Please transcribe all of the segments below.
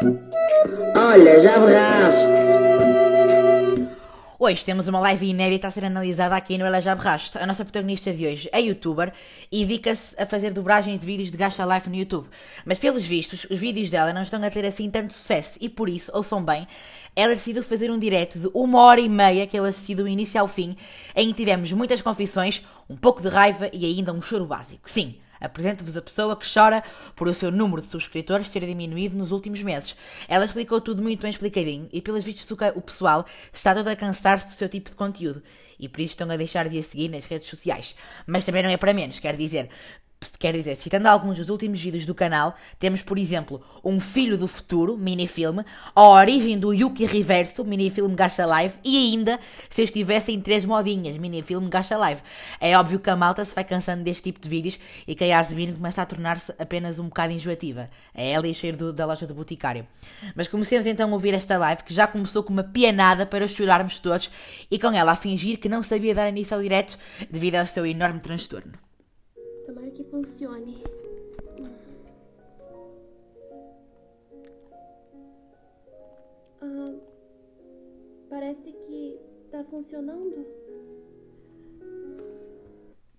Olha, já berraste. Hoje temos uma live inédita a ser analisada aqui no Ela Já. A nossa protagonista de hoje é youtuber e dedica-se a fazer dobragens de vídeos de Gacha Life no YouTube. Mas pelos vistos, os vídeos dela não estão a ter assim tanto sucesso e por isso, ouçam bem, ela decidiu fazer um direto de uma hora e meia que eu assisti do início ao fim, em que tivemos muitas confissões, um pouco de raiva e ainda um choro básico. Sim, Apresento-vos a pessoa que chora por o seu número de subscritores ter diminuído nos últimos meses. Ela explicou tudo muito bem explicadinho e, pelos vistos, o pessoal está todo a cansar-se do seu tipo de conteúdo e por isso estão a deixar de a seguir nas redes sociais. Mas também não é para menos, quer dizer, Quer dizer, citando alguns dos últimos vídeos do canal, temos, por exemplo, Um Filho do Futuro, minifilme, A Origem do Yuki Reverso, minifilme Gacha Live, e ainda Se Eu Estivesse em Três Modinhas, minifilme Gacha Live. É óbvio que a malta se vai cansando deste tipo de vídeos e que a Yasmin começa a tornar-se apenas um bocado enjoativa. É ela e cheiro do, da loja do Boticário. Mas comecemos então a ouvir esta live, que já começou com uma pianada para chorarmos todos, e com ela a fingir que não sabia dar início ao direto devido ao seu enorme transtorno. Funcione. Ah, parece que tá funcionando.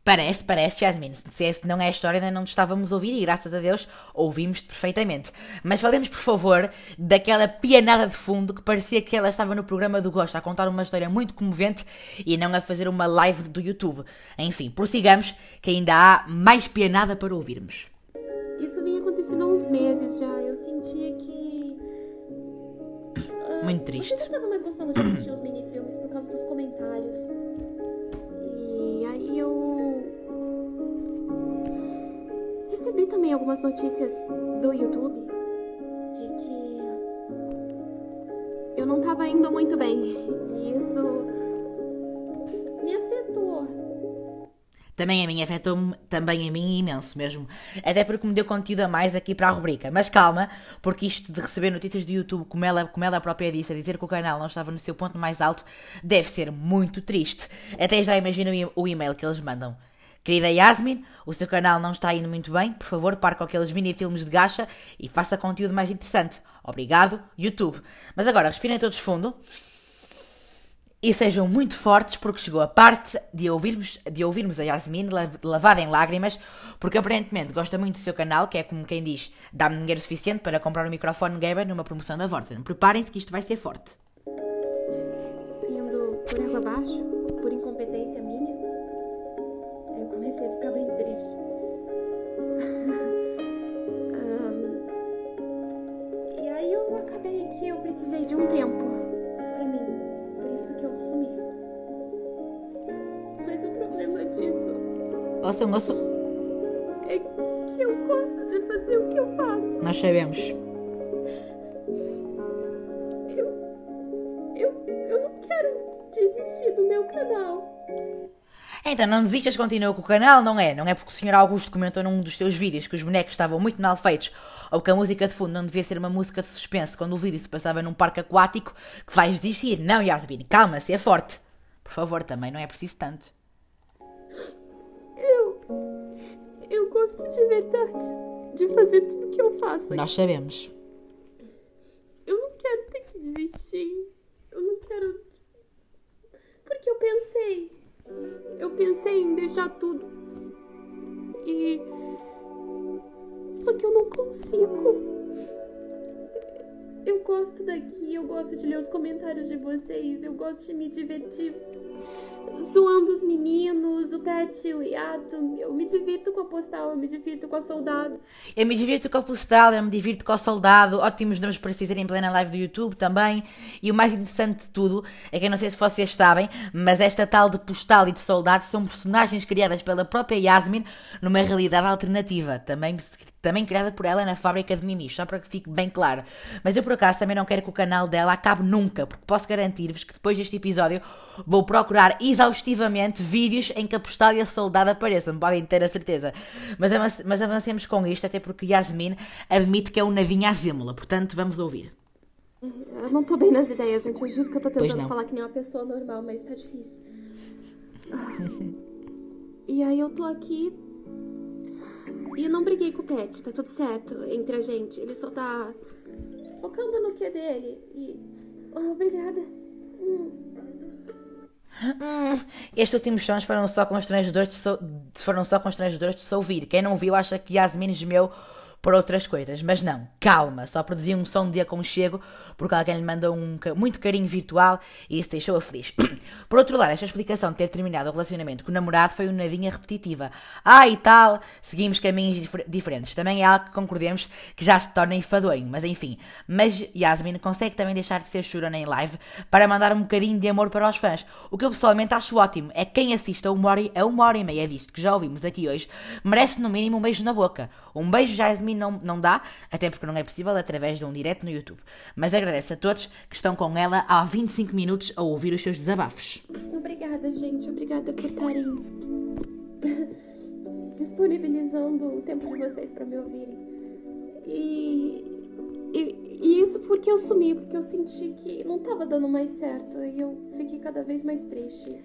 Parece, parece, Jasmine. Se esse não é a história, ainda não te estávamos a ouvir e graças a Deus ouvimos-te perfeitamente. Mas falemos, por favor, daquela pianada de fundo que parecia que ela estava no programa do Gosto a contar uma história muito comovente e não a fazer uma live do YouTube. Enfim, prossigamos, que ainda há mais pianada para ouvirmos. Isso vinha acontecendo há uns meses já. Eu sentia que. muito triste. Eu estava mais gostando de assistir os minifilmes por causa dos comentários. Recebi também algumas notícias do YouTube de que eu não tava indo muito bem. E isso me afetou. Também a mim afetou-me, também a mim imenso mesmo. Até porque me deu conteúdo a mais aqui para a rubrica. Mas calma, porque isto de receber notícias do YouTube, como ela, como ela própria disse, a dizer que o canal não estava no seu ponto mais alto, deve ser muito triste. Até já imagino o e-mail que eles mandam. Querida Yasmin, o seu canal não está indo muito bem. Por favor, pare com aqueles mini-filmes de gacha e faça conteúdo mais interessante. Obrigado, YouTube. Mas agora, respirem todos fundo e sejam muito fortes porque chegou a parte de ouvirmos, de ouvirmos a Yasmin lavada em lágrimas porque aparentemente gosta muito do seu canal, que é como quem diz, dá-me dinheiro suficiente para comprar um microfone gamer numa promoção da Vorten. Preparem-se que isto vai ser forte. Indo por água abaixo, por incompetência minha, comecei a ficar bem triste. um, e aí eu acabei que eu precisei de um tempo pra mim. Por isso que eu sumi. Mas o problema disso. Ouçam, ouçam. É que eu gosto de fazer o que eu faço. Nós sabemos. Então não desistas, continua com o canal, não é? Não é porque o Sr. Augusto comentou num dos teus vídeos que os bonecos estavam muito mal feitos ou que a música de fundo não devia ser uma música de suspense quando o vídeo se passava num parque aquático que vais desistir. Não, Yasmin, calma-se, é forte. Por favor, também não é preciso tanto. Eu. Eu gosto de verdade de fazer tudo que eu faço. Nós sabemos. Eu não quero ter que desistir. Eu não quero. Porque eu pensei eu pensei em deixar tudo. E. Só que eu não consigo. Eu gosto daqui, eu gosto de ler os comentários de vocês, eu gosto de me divertir zoando os meninos, o Pet, o Yato. Eu me divirto com a postal, eu me divirto com a soldado. Eu me divirto com a postal, eu me divirto com o soldado. Ótimos nomes para dizer em plena live do YouTube também. E o mais interessante de tudo é que eu não sei se vocês sabem, mas esta tal de postal e de soldado são personagens criadas pela própria Yasmin numa realidade alternativa. Também também criada por ela na fábrica de mimis, só para que fique bem claro. Mas eu por acaso também não quero que o canal dela acabe nunca, porque posso garantir-vos que depois deste episódio vou procurar exaustivamente vídeos em que a postal e a soldada apareçam, podem ter a certeza. Mas, mas avancemos com isto, até porque Yasmin admite que é um navinha azímola, portanto vamos ouvir. Eu não tô bem nas ideias, gente. Eu juro que eu tô tentando falar que nem uma pessoa normal, mas tá difícil. e aí eu tô aqui e eu não briguei com o Pet, tá tudo certo entre a gente. Ele só tá focando no que dele. E. Oh, obrigada. Hum. Hum, estes últimos sons foram só constrangedores de, so foram só constrangedores de se ouvir. Quem não viu acha que Yasmin gemeu por outras coisas. Mas não, calma, só produzi um som de aconchego porque alguém lhe mandou um muito carinho virtual e isso deixou-a feliz. por outro lado, esta explicação de ter terminado o relacionamento com o namorado foi uma nadinha repetitiva. Ah, e tal, seguimos caminhos dif diferentes. Também é algo que concordemos que já se torna enfadonho, mas enfim. Mas Yasmin consegue também deixar de ser chorona em live para mandar um bocadinho de amor para os fãs. O que eu pessoalmente acho ótimo é que quem assiste a uma hora, a uma hora e meia disto que já ouvimos aqui hoje merece no mínimo um beijo na boca. Um beijo Yasmin não, não dá, até porque não é possível através de um direto no YouTube. Mas agradece a todos que estão com ela há 25 minutos a ouvir os seus desabafos. Obrigada, gente. Obrigada por estarem disponibilizando o tempo de vocês para me ouvirem. E, e, e, isso porque eu sumi, porque eu senti que não tava dando mais certo e eu fiquei cada vez mais triste.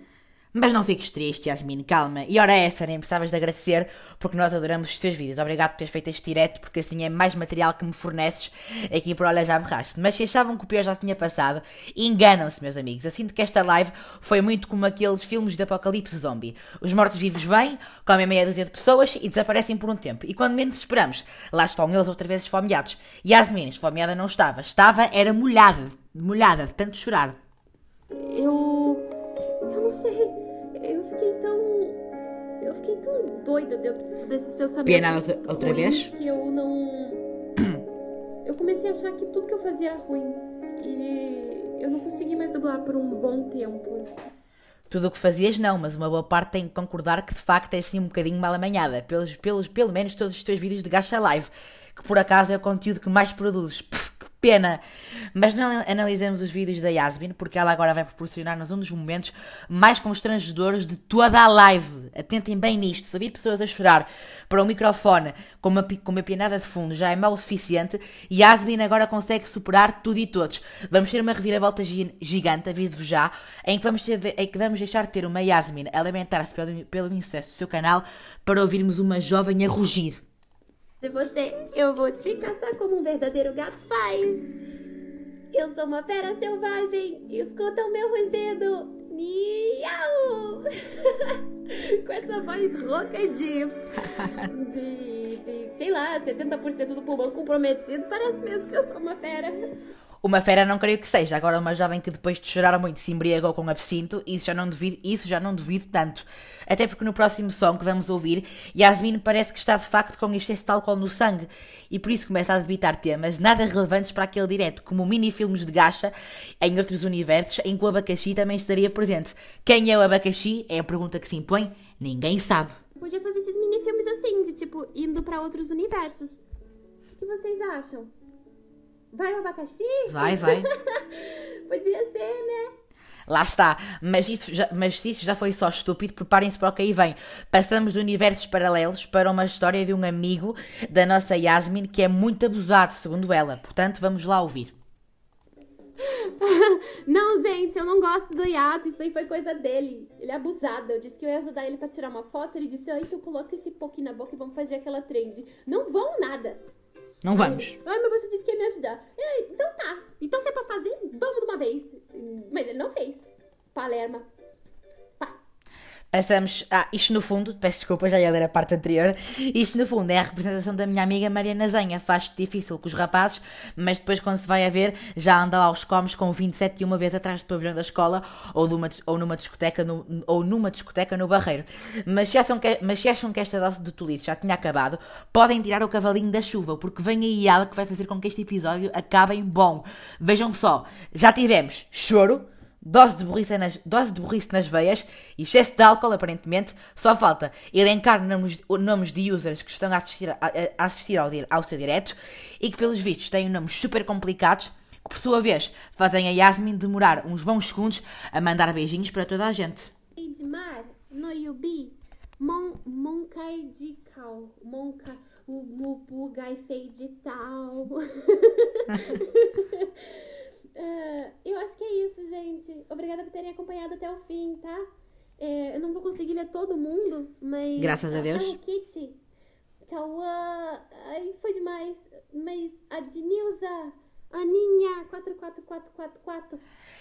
Mas não fiques triste, Yasmin, calma. E ora essa, nem precisavas de agradecer, porque nós adoramos os teus vídeos. Obrigado por teres feito este direto, porque assim é mais material que me forneces aqui por Olha Já Berraste. Mas se achavam que o pior já tinha passado, enganam-se, meus amigos. Sinto que esta live foi muito como aqueles filmes de apocalipse zombie. Os mortos-vivos vêm, comem meia dúzia de pessoas e desaparecem por um tempo. E quando menos esperamos, lá estão eles outra vez esfomeados. Yasmin, esfomeada não estava. Estava, era molhada, molhada de tanto chorar. Eu... eu não sei eu fiquei tão. Eu fiquei tão doida dentro desses pensamentos. Pena outra vez? Que eu não. eu comecei a achar que tudo que eu fazia era ruim. E eu não consegui mais dublar por um bom tempo. Tudo o que fazias não, mas uma boa parte tem que concordar que de facto é assim um bocadinho mal amanhada. Pelos, pelos, pelo menos todos os teus vídeos de Gacha Live, que por acaso é o conteúdo que mais produzes. Pff, pena. Mas não analisemos os vídeos da Yasmin, porque ela agora vai proporcionar-nos um dos momentos mais constrangedores de toda a live. Atentem bem nisto. Se ouvir pessoas a chorar para um microfone com uma, com uma pianada de fundo já é mau o suficiente, Yasmin agora consegue superar tudo e todos. Vamos ter uma reviravolta gigante, aviso-vos já, em que, vamos ter em que vamos deixar de ter uma Yasmin a lamentar-se pelo, pelo insucesso do seu canal para ouvirmos uma jovem a rugir de você. Eu vou te caçar como um verdadeiro gato faz. Eu sou uma fera selvagem. Escuta o meu rugido. Miau! Com essa voz rouca de, de, de, sei lá, 70% do pulmão comprometido, parece mesmo que eu sou uma fera. Uma fera não creio que seja, agora uma jovem que depois de chorar muito se embriagou com absinto, isso já não duvido, isso já não duvido tanto. Até porque no próximo som que vamos ouvir, Yasmin parece que está de facto com excesso de álcool no sangue e por isso começa a debitar temas nada relevantes para aquele direto, como mini-filmes de gacha em outros universos em que o abacaxi também estaria presente. Quem é o abacaxi? É a pergunta que se impõe, ninguém sabe. Podia fazer esses mini-filmes assim, de tipo, indo para outros universos. O que vocês acham? Vai o abacaxi? Vai, vai. Podia ser, né? Lá está. Mas, isso já, mas se isso já foi só estúpido, preparem-se para o que aí vem. Passamos de universos paralelos para uma história de um amigo da nossa Yasmin que é muito abusado, segundo ela. Portanto, vamos lá ouvir. Não, gente, eu não gosto do Yato. Isso aí foi coisa dele. Ele é abusado. Eu disse que eu ia ajudar ele para tirar uma foto. Ele disse: Ai, então coloca esse pouquinho na boca e vamos fazer aquela trend. Não vão nada. Não vamos. Ah, mas você disse que ia me ajudar. É, então tá. Então se é pra fazer, vamos de uma vez. Mas ele não fez. Palerma. Passamos. Ah, isto no fundo, peço desculpa, já ia ler a parte anterior. Isto no fundo é a representação da minha amiga Mariana Zenha. Faz difícil com os rapazes, mas depois, quando se vai a ver, já anda aos comes com 27 e uma vez atrás do pavilhão da escola ou numa, ou numa, discoteca, no, ou numa discoteca no Barreiro. Mas se, acham que, mas se acham que esta dose de tolice já tinha acabado, podem tirar o cavalinho da chuva, porque vem aí ela que vai fazer com que este episódio acabe em bom. Vejam só, já tivemos choro dose de burrice nas, dose de burrice nas veias e excesso de álcool, aparentemente. Só falta elencar nomes, nomes de users que estão a assistir, a, a assistir ao, ao seu direto e que, pelos vistos, têm nomes super complicados que, por sua vez, fazem a Yasmin demorar uns bons segundos a mandar beijinhos para toda a gente. Mon, Monkai de Cal, Monka, o fei de tal. Uh, eu acho que é isso, gente. Obrigada por terem acompanhado até o fim, tá? É, eu não vou conseguir ler todo mundo, mas. Graças a, Deus. A Kitty, Cauã. Ai, foi demais. Mas a Dinilza, Aninha 44444.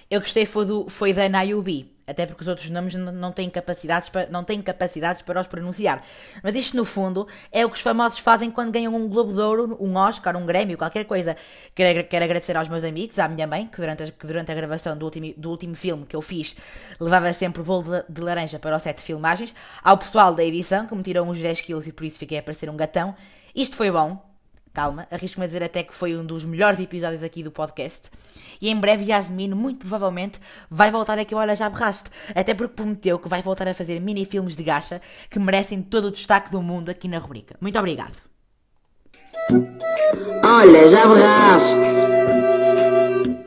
Eu gostei foi, do, foi da Nayubi, até porque os outros nomes não, têm capacidades para, não têm capacidades para os pronunciar. Mas isto, no fundo, é o que os famosos fazem quando ganham um Globo de Ouro, um Oscar, um Grêmio, qualquer coisa. Quero, quero agradecer aos meus amigos, à minha mãe, que durante a, que durante a gravação do último, do último filme que eu fiz levava sempre bolo de, de laranja para o set de filmagens. Ao pessoal da edição, que me tirou uns 10 quilos e por isso fiquei a parecer um gatão. Isto foi bom, calma, arrisco-me a dizer até que foi um dos melhores episódios aqui do podcast. E em breve Yasmin, muito provavelmente, vai voltar aqui ao Olha Já Berraste. Até porque prometeu que vai voltar a fazer mini-filmes de gacha que merecem todo o destaque do mundo aqui na rubrica. Muito obrigado. Olha, já berraste!